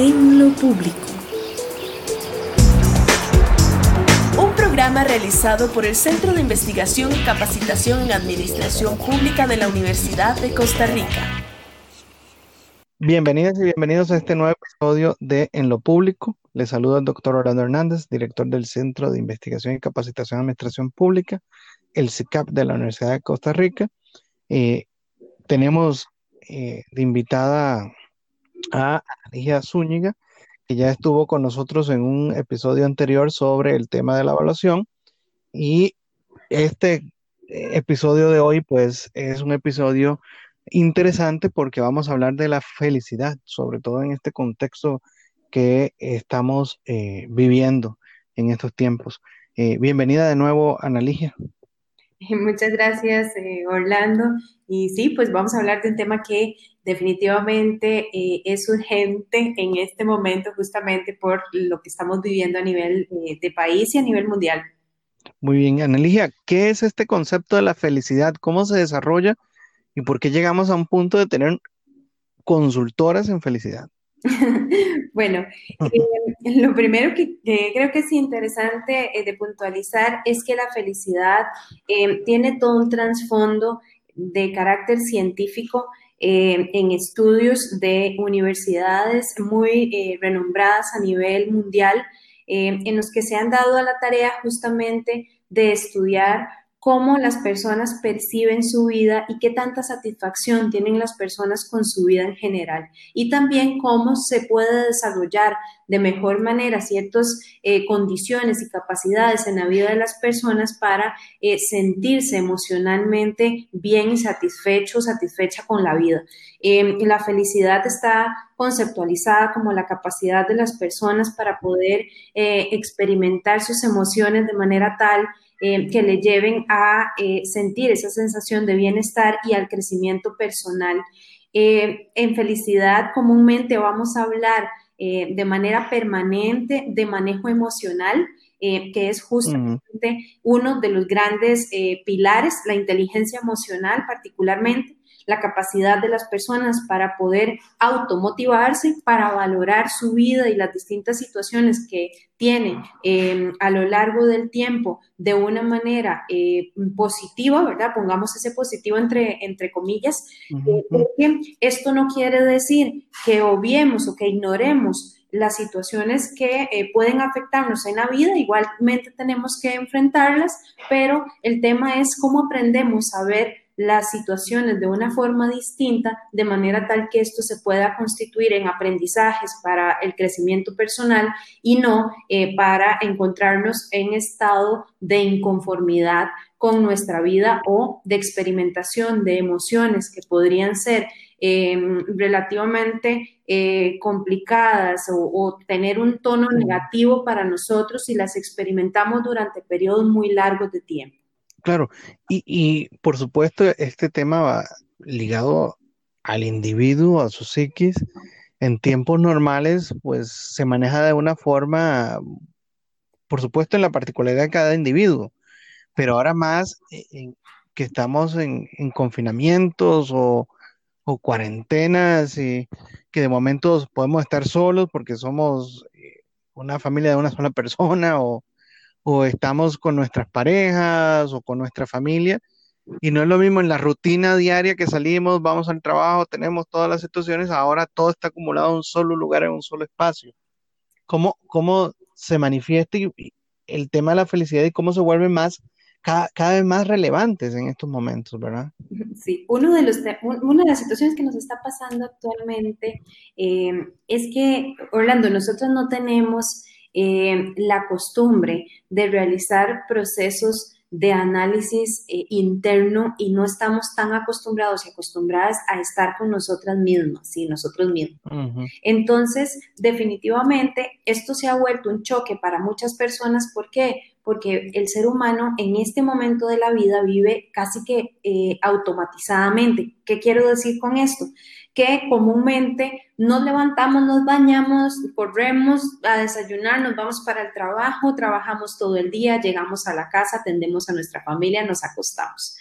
En lo público. Un programa realizado por el Centro de Investigación y Capacitación en Administración Pública de la Universidad de Costa Rica. Bienvenidas y bienvenidos a este nuevo episodio de En lo Público. Les saluda el doctor Orlando Hernández, director del Centro de Investigación y Capacitación en Administración Pública, el CICAP de la Universidad de Costa Rica. Eh, tenemos eh, de invitada a Alicia Zúñiga, que ya estuvo con nosotros en un episodio anterior sobre el tema de la evaluación. Y este eh, episodio de hoy, pues, es un episodio interesante porque vamos a hablar de la felicidad, sobre todo en este contexto que estamos eh, viviendo en estos tiempos. bienvenida de nuevo, Analigia. Muchas gracias, Orlando. Y sí, pues vamos a hablar de un tema que definitivamente eh, es urgente en este momento justamente por lo que estamos viviendo a nivel eh, de país y a nivel mundial. Muy bien, Aneligia, ¿qué es este concepto de la felicidad? ¿Cómo se desarrolla y por qué llegamos a un punto de tener consultoras en felicidad? bueno, eh, lo primero que, creo que es interesante de puntualizar es que la felicidad tiene todo un trasfondo de carácter científico eh, en estudios de universidades muy eh, renombradas a nivel mundial, eh, en los que se han dado a la tarea justamente de estudiar cómo las personas perciben su vida y qué tanta satisfacción tienen las personas con su vida en general. Y también cómo se puede desarrollar de mejor manera ciertas eh, condiciones y capacidades en la vida de las personas para eh, sentirse emocionalmente bien y satisfecho, satisfecha con la vida. Em, la felicidad está conceptualizada como la capacidad de las personas para poder eh, experimentar sus emociones de manera tal eh, que le lleven a eh, sentir esa sensación de bienestar y al crecimiento personal. Eh, en felicidad comúnmente vamos a hablar de manera permanente de manejo emocional, que es justamente uno de los grandes pilares, la inteligencia emocional particularmente, la capacidad de las personas para poder automotivarse, para valorar su vida y las distintas situaciones que tienen em, a lo largo del tiempo de una manera eh, positiva, ¿verdad? Pongamos ese positivo entre, entre comillas, eh, porque esto no quiere decir que obviemos o que ignoremos las situaciones que eh, pueden afectarnos en la vida, igualmente tenemos que enfrentarlas, pero el tema es cómo aprendemos a ver las situaciones de una forma distinta, de manera tal que esto se pueda constituir en aprendizajes para el crecimiento personal y no eh, para encontrarnos en estado de inconformidad con nuestra vida o de experimentación de emociones que podrían ser em, relativamente eh, complicadas o, o, tener un tono negativo para nosotros si las experimentamos durante periodos muy largos de tiempo. Claro, y, por supuesto este tema va ligado al individuo, a su psiquis, en tiempos normales, pues se maneja de una forma, por supuesto, en la particularidad de cada individuo, pero ahora más eh, que estamos en, confinamientos o, o, cuarentenas y que de momentos podemos estar solos porque somos eh, una familia de una sola persona o, o estamos con nuestras parejas o con nuestra familia. Y no es lo mismo en la rutina diaria que salimos, vamos al trabajo, tenemos todas las situaciones, ahora todo está acumulado en un solo lugar, en un solo espacio. ¿Cómo, cómo se manifiesta el tema de la felicidad y cómo se vuelve más, cada, vez más relevantes en estos momentos, ¿verdad? Sí, uno de los, una de las situaciones que nos está pasando actualmente eh, es que, Orlando, nosotros no tenemos eh, la costumbre de realizar procesos de análisis eh, interno y no estamos tan acostumbrados y acostumbradas a estar con nosotras mismas, sí, nosotros mismos. Entonces, definitivamente, esto se ha vuelto un choque para muchas personas. ¿Por qué? Porque el ser humano en este momento de la vida vive casi que eh, automatizadamente. ¿Qué quiero decir con esto? Que comúnmente nos levantamos, nos bañamos, corremos a desayunar, nos vamos para el trabajo, trabajamos todo el día, llegamos a la casa, atendemos a nuestra familia, nos acostamos.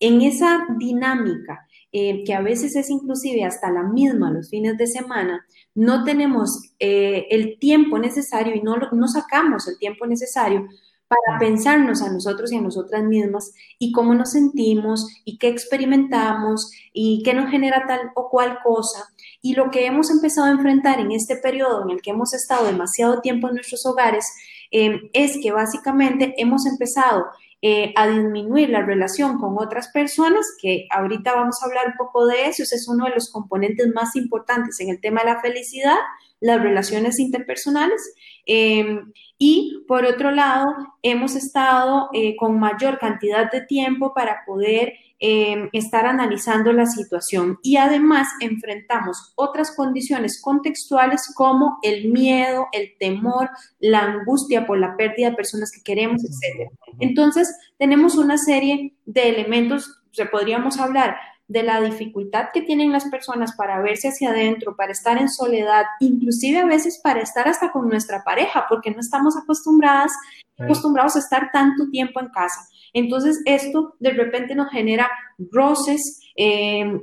En esa dinámica, eh, que a veces es inclusive hasta la misma los fines de semana, no tenemos eh, el tiempo necesario y no, no sacamos el tiempo necesario para pensarnos a nosotros y a nosotras mismas y cómo nos sentimos y qué experimentamos y qué nos genera tal o cual cosa. Y lo que hemos empezado a enfrentar en este periodo en el que hemos estado demasiado tiempo en nuestros hogares eh, es que básicamente hemos empezado eh, a disminuir la relación con otras personas, que ahorita vamos a hablar un poco de eso, ese es uno de los componentes más importantes en el tema de la felicidad, las relaciones interpersonales. Em, y por otro lado, hemos estado eh, con mayor cantidad de tiempo para poder em, estar analizando la situación y además enfrentamos otras condiciones contextuales como el miedo, el temor, la angustia por la pérdida de personas que queremos, etc. Entonces, tenemos una serie de elementos, se podríamos hablar de la dificultad que tienen las personas para verse hacia adentro, para estar en soledad, inclusive a veces para estar hasta con nuestra pareja, porque no estamos acostumbradas, acostumbrados a estar tanto tiempo en casa. Entonces, esto de repente nos genera roces, eh,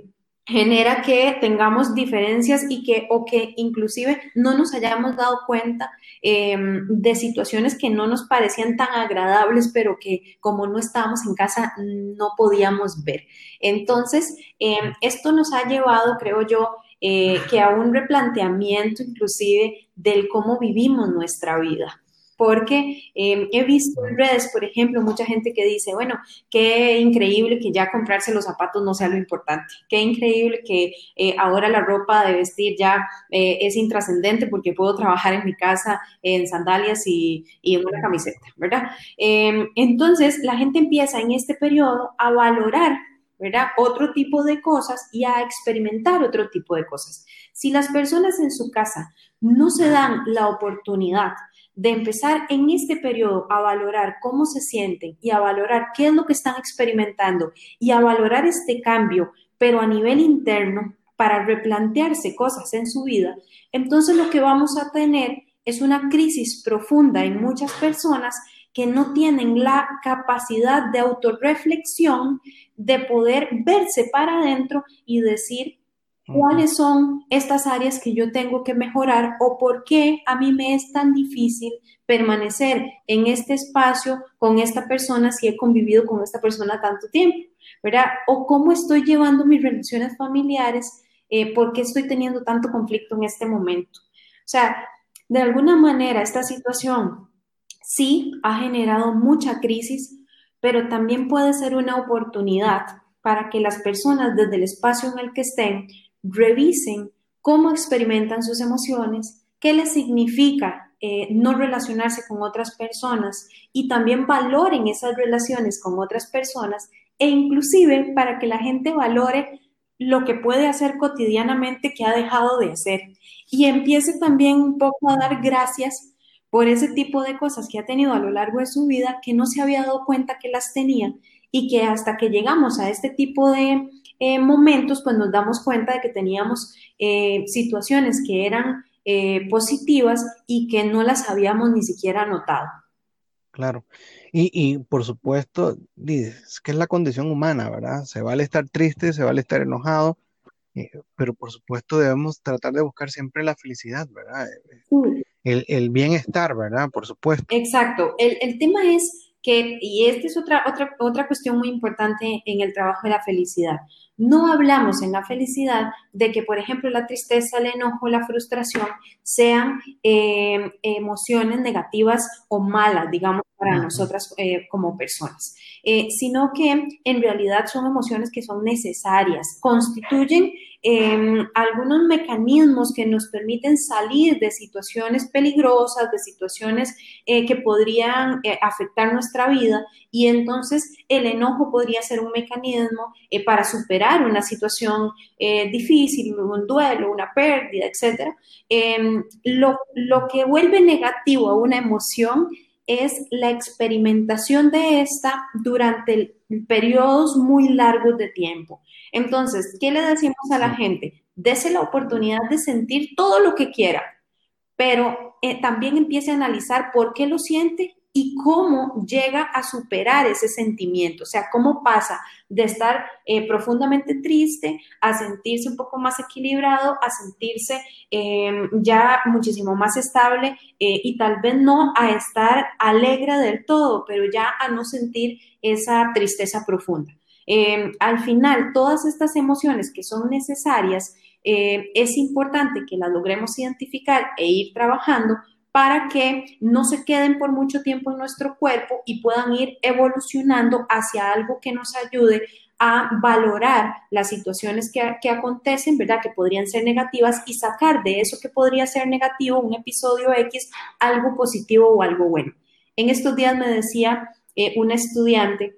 genera que tengamos diferencias y que, o que inclusive no nos hayamos dado cuenta em, de situaciones que no nos parecían tan agradables, pero que como no estábamos en casa no podíamos ver. Entonces, em, esto nos ha llevado, creo yo, eh, que a un replanteamiento inclusive del cómo vivimos nuestra vida porque em, he visto en redes, por ejemplo, mucha gente que dice, bueno, qué increíble que ya comprarse los zapatos no sea lo importante, qué increíble que eh, ahora la ropa de vestir ya eh, es intrascendente porque puedo trabajar en mi casa en sandalias y, y en una camiseta, ¿verdad? Em, entonces, la gente empieza en este periodo a valorar ¿verdad? Otro tipo de cosas y a experimentar otro tipo de cosas. Si las personas en su casa no se dan la oportunidad de empezar en este periodo a valorar cómo se sienten y a valorar qué es lo que están experimentando y a valorar este cambio, pero a nivel interno, para replantearse cosas en su vida, entonces lo que vamos a tener es una crisis profunda en muchas personas que no tienen la capacidad de autorreflexión, de poder verse para adentro y decir, cuáles son estas áreas que yo tengo que mejorar o por qué a mí me es tan difícil permanecer en este espacio con esta persona si he convivido con esta persona tanto tiempo, ¿verdad? O cómo estoy llevando mis relaciones familiares, eh, por qué estoy teniendo tanto conflicto en este momento. O sea, de alguna manera esta situación sí ha generado mucha crisis, pero también puede ser una oportunidad para que las personas desde el espacio en el que estén revisen cómo experimentan sus emociones, qué les significa eh, no relacionarse con otras personas y también valoren esas relaciones con otras personas e inclusive para que la gente valore lo que puede hacer cotidianamente que ha dejado de hacer. Y empiece también un poco a dar gracias por ese tipo de cosas que ha tenido a lo largo de su vida que no se había dado cuenta que las tenía y que hasta que llegamos a este tipo de eh, momentos, pues nos damos cuenta de que teníamos eh, situaciones que eran eh, positivas y que no las habíamos ni siquiera notado. Claro. Y, y por supuesto, es que es la condición humana, ¿verdad? Se vale estar triste, se vale estar enojado, pero por supuesto debemos tratar de buscar siempre la felicidad, ¿verdad? El, el, bienestar, ¿verdad? Por supuesto. Exacto. El, el tema es que, y esta es otra, otra, otra cuestión muy importante en el trabajo de la felicidad. No hablamos en la felicidad de que, por ejemplo, la tristeza, el enojo, la frustración sean eh, emociones negativas o malas, digamos, para nosotras eh, como personas, eh, sino que en realidad son emociones que son necesarias, constituyen em, algunos mecanismos que nos permiten salir de situaciones peligrosas, de situaciones que podrían afectar nuestra vida y entonces el enojo podría ser un mecanismo para superar una situación difícil, un duelo, una pérdida, etc. Em, lo, lo que vuelve negativo a una emoción es la experimentación de esta durante periodos muy largos de tiempo. Entonces, ¿qué le decimos a la gente? Dese la oportunidad de sentir todo lo que quiera, pero eh, también empiece a analizar por qué lo siente y cómo llega a superar ese sentimiento, o sea, cómo pasa de estar eh, profundamente triste a sentirse un poco más equilibrado, a sentirse em, ya muchísimo más estable eh, y tal vez no a estar alegre del todo, pero ya a no sentir esa tristeza profunda. Em, al final, todas estas emociones que son necesarias, eh, es importante que las logremos identificar e ir trabajando para que no se queden por mucho tiempo en nuestro cuerpo y puedan ir evolucionando hacia algo que nos ayude a valorar las situaciones que, acontecen, ¿verdad? Que podrían ser negativas y sacar de eso que podría ser negativo, un episodio X, algo positivo o algo bueno. En estos días me decía eh, una estudiante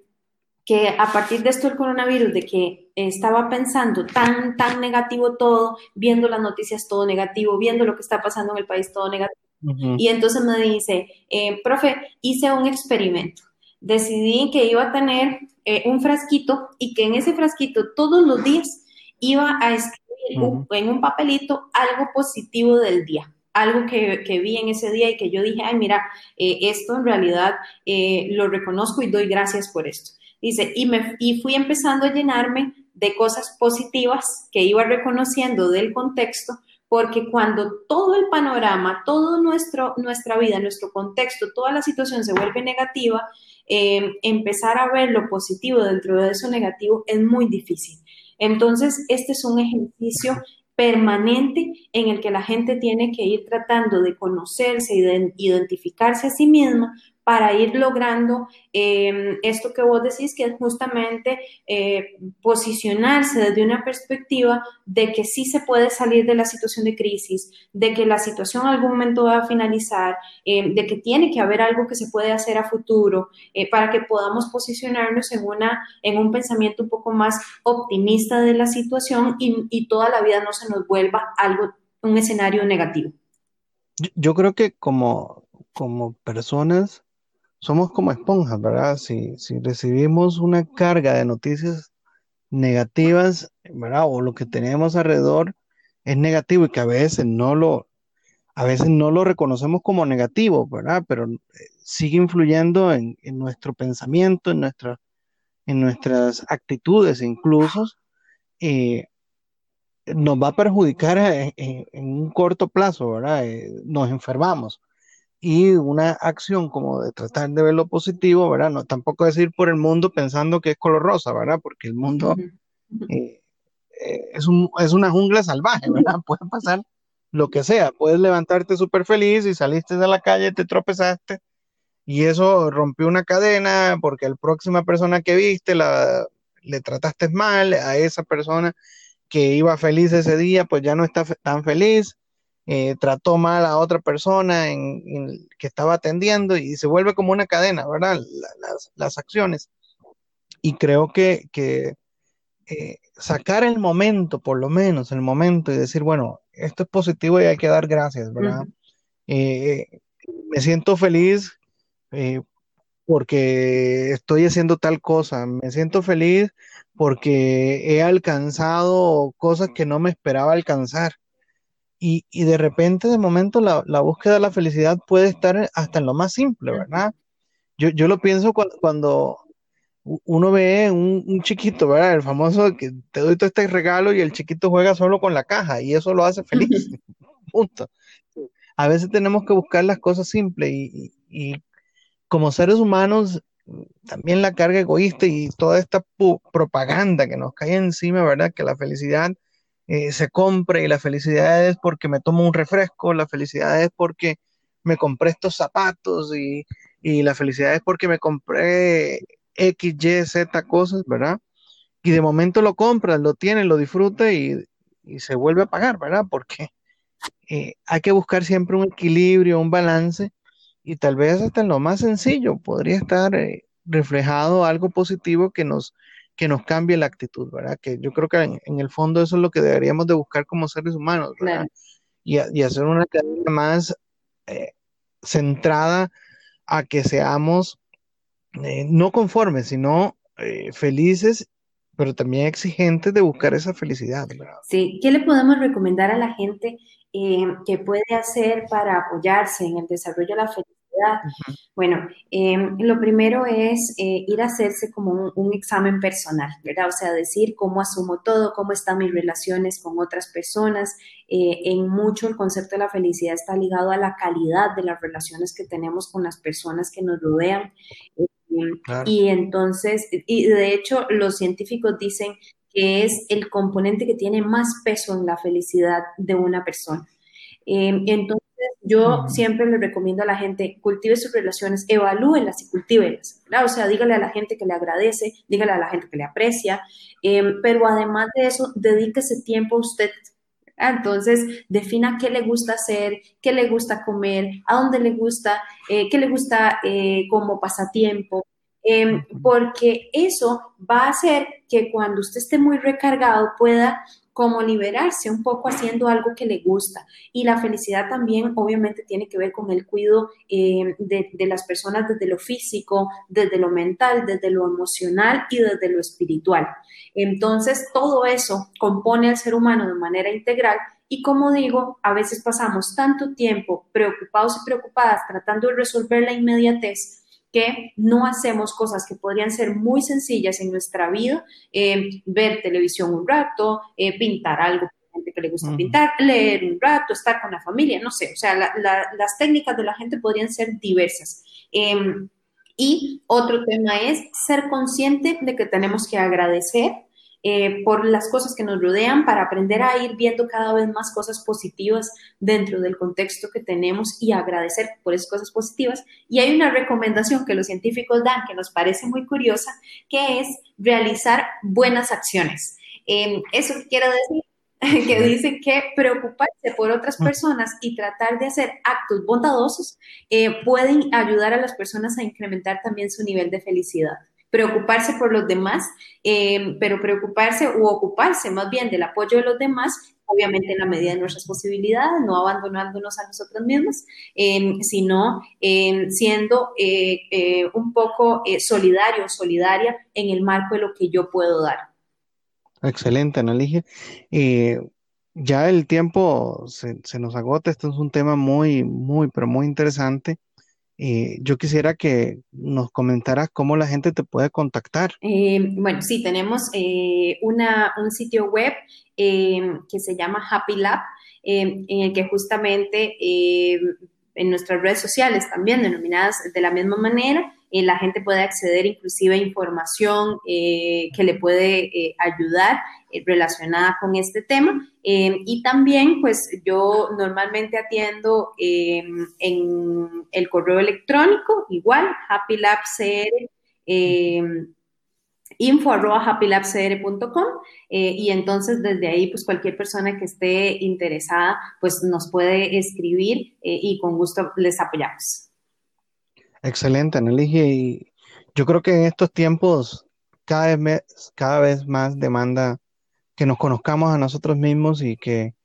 que a partir de esto del coronavirus, de que estaba pensando tan, tan negativo todo, viendo las noticias todo negativo, viendo lo que está pasando en el país todo negativo, y entonces me dice, eh, profe, hice un experimento. Decidí que iba a tener eh, un frasquito y que en ese frasquito todos los días iba a escribir en un papelito algo positivo del día algo que, vi en ese día y que yo dije, ay, mira, eh, esto en realidad lo reconozco y doy gracias por esto. Dice, y, me, y fui empezando a llenarme de cosas positivas que iba reconociendo del contexto porque cuando todo el panorama, toda nuestra vida, nuestro contexto, toda la situación se vuelve negativa, eh, empezar a ver lo positivo dentro de eso negativo es muy difícil. Entonces, este es un ejercicio permanente en el que la gente tiene que ir tratando de conocerse y de identificarse a sí misma para ir logrando em, esto que vos decís, que es justamente eh, posicionarse desde una perspectiva de que sí se puede salir de la situación de crisis, de que la situación en algún momento va a finalizar, em, de que tiene que haber algo que se puede hacer a futuro, eh, para que podamos posicionarnos en, una, en un pensamiento un poco más optimista de la situación y, y toda la vida no se nos vuelva algo, un escenario negativo. Yo creo que como, como personas somos como esponjas, ¿verdad? Si, si recibimos una carga de noticias negativas, ¿verdad? O lo que tenemos alrededor es negativo y que a veces no lo, a veces no lo reconocemos como negativo, ¿verdad? Pero eh, sigue influyendo en, nuestro pensamiento, en, nuestra, en nuestras actitudes incluso, eh, nos va a perjudicar en, un corto plazo, ¿verdad? Eh, nos enfermamos y una acción como de tratar de ver lo positivo, ¿verdad? No tampoco es ir por el mundo pensando que es color rosa, ¿verdad? Porque el mundo eh, eh, es, un, es una jungla salvaje, ¿verdad? Puede pasar lo que sea, puedes levantarte súper feliz y saliste de la calle, te tropezaste y eso rompió una cadena porque la próxima persona que viste la, le trataste mal, a esa persona que iba feliz ese día, pues ya no está tan feliz eh, trató mal a otra persona en, que estaba atendiendo y se vuelve como una cadena, ¿verdad? las, acciones. Y creo que, eh, sacar el momento, por lo menos el momento, y decir, bueno, esto es positivo y hay que dar gracias, ¿verdad? Eh, me siento feliz porque estoy haciendo tal cosa, me siento feliz porque he alcanzado cosas que no me esperaba alcanzar. Y, de repente, de momento, la, búsqueda de la felicidad puede estar hasta en lo más simple, ¿verdad? Yo, yo lo pienso cuando, uno ve un, chiquito, ¿verdad? El famoso que te doy todo este regalo y el chiquito juega solo con la caja y eso lo hace feliz. Punto. A veces tenemos que buscar las cosas simples y, y como seres humanos, también la carga egoísta y toda esta propaganda que nos cae encima, ¿verdad? Que la felicidad eh, se compre y la felicidad es porque me tomo un refresco, la felicidad es porque me compré estos zapatos y, la felicidad es porque me compré X, Y, Z cosas, ¿verdad? Y de momento lo compras, lo tienes, lo disfrutas y, se vuelve a pagar, ¿verdad? Porque eh, hay que buscar siempre un equilibrio, un balance y tal vez hasta en lo más sencillo podría estar eh, reflejado algo positivo que nos que nos cambie la actitud, ¿verdad? Que yo creo que en, el fondo eso es lo que deberíamos de buscar como seres humanos, ¿verdad? Y, hacer una cadena más eh, centrada a que seamos eh, no conformes, sino eh, felices, pero también exigentes de buscar esa felicidad, ¿verdad? Sí, ¿qué le podemos recomendar a la gente que puede hacer para apoyarse en el desarrollo de la felicidad? Bueno, em, lo primero es eh, ir a hacerse como un, examen personal, ¿verdad? O sea, decir cómo asumo todo, cómo están mis relaciones con otras personas. Eh, en mucho el concepto de la felicidad está ligado a la calidad de las relaciones que tenemos con las personas que nos rodean. Em, y entonces, y de hecho los científicos dicen que es el componente que tiene más peso en la felicidad de una persona. Em, entonces, yo siempre le recomiendo a la gente, cultive sus relaciones, evalúenlas y cultívelas. O sea, dígale a la gente que le agradece, dígale a la gente que le aprecia, em, pero además de eso, dedíquese tiempo a usted. Entonces, defina qué le gusta hacer, qué le gusta comer, a dónde le gusta, eh, qué le gusta eh, como pasatiempo, em, porque eso va a hacer que cuando usted esté muy recargado pueda como liberarse un poco haciendo algo que le gusta. Y la felicidad también obviamente tiene que ver con el cuidado eh, de, de, las personas desde lo físico, desde lo mental, desde lo emocional y desde lo espiritual. Entonces, todo eso compone al ser humano de manera integral y como digo, a veces pasamos tanto tiempo preocupados y preocupadas tratando de resolver la inmediatez que no hacemos cosas que podrían ser muy sencillas en nuestra vida, eh, ver televisión un rato, eh, pintar algo gente que le gusta pintar, leer un rato, estar con la familia, no sé, o sea, las técnicas de la gente podrían ser diversas. Em, y otro tema es ser consciente de que tenemos que agradecer eh, por las cosas que nos rodean para aprender a ir viendo cada vez más cosas positivas dentro del contexto que tenemos y agradecer por esas cosas positivas. Y hay una recomendación que los científicos dan que nos parece muy curiosa, que es realizar buenas acciones. Eh, eso quiero decir que dice que preocuparse por otras personas y tratar de hacer actos bondadosos eh, pueden ayudar a las personas a incrementar también su nivel de felicidad preocuparse por los demás, eh, pero preocuparse o ocuparse más bien del apoyo de los demás, obviamente en la medida de nuestras posibilidades, no abandonándonos a nosotros mismos, eh, sino eh, siendo un poco solidario, solidaria en el marco de lo que yo puedo dar. Excelente, Analigia. ya el tiempo se, se, nos agota, esto es un tema muy, muy, pero muy interesante. Eh, yo quisiera que nos comentaras cómo la gente te puede contactar. Eh, bueno, sí, tenemos eh, una, un sitio web que se llama Happy Lab, en el que justamente en nuestras redes sociales también denominadas de la misma manera, la gente puede acceder inclusive a información que le puede ayudar eh, relacionada con este tema. Eh, y también, pues yo normalmente atiendo eh, en el correo electrónico, igual, happylabcr, info arroba y entonces desde ahí pues cualquier persona que esté interesada pues nos puede escribir y con gusto les apoyamos. Excelente, Aneligia, y yo creo que en estos tiempos cada vez, cada vez más demanda que nos conozcamos a nosotros mismos y que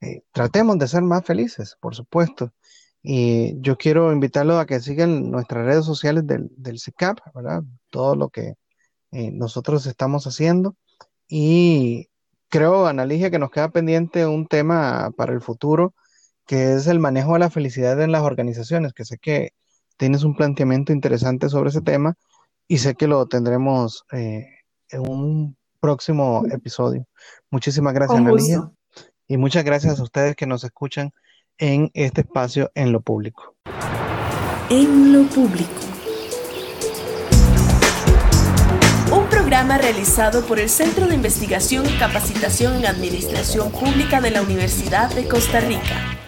eh, tratemos de ser más felices, por supuesto. Y yo quiero invitarlos a que sigan nuestras redes sociales del, del CICAP, ¿verdad? Todo lo que eh, nosotros estamos haciendo. Y creo, Analicia, que nos queda pendiente un tema para el futuro, que es el manejo de la felicidad en las organizaciones, que sé que tienes un planteamiento interesante sobre ese tema y sé que lo tendremos eh, en un próximo episodio. Muchísimas gracias, Analia. Y muchas gracias a ustedes que nos escuchan en este espacio en lo público. En lo público. Un programa realizado por el Centro de Investigación y Capacitación en Administración Pública de la Universidad de Costa Rica.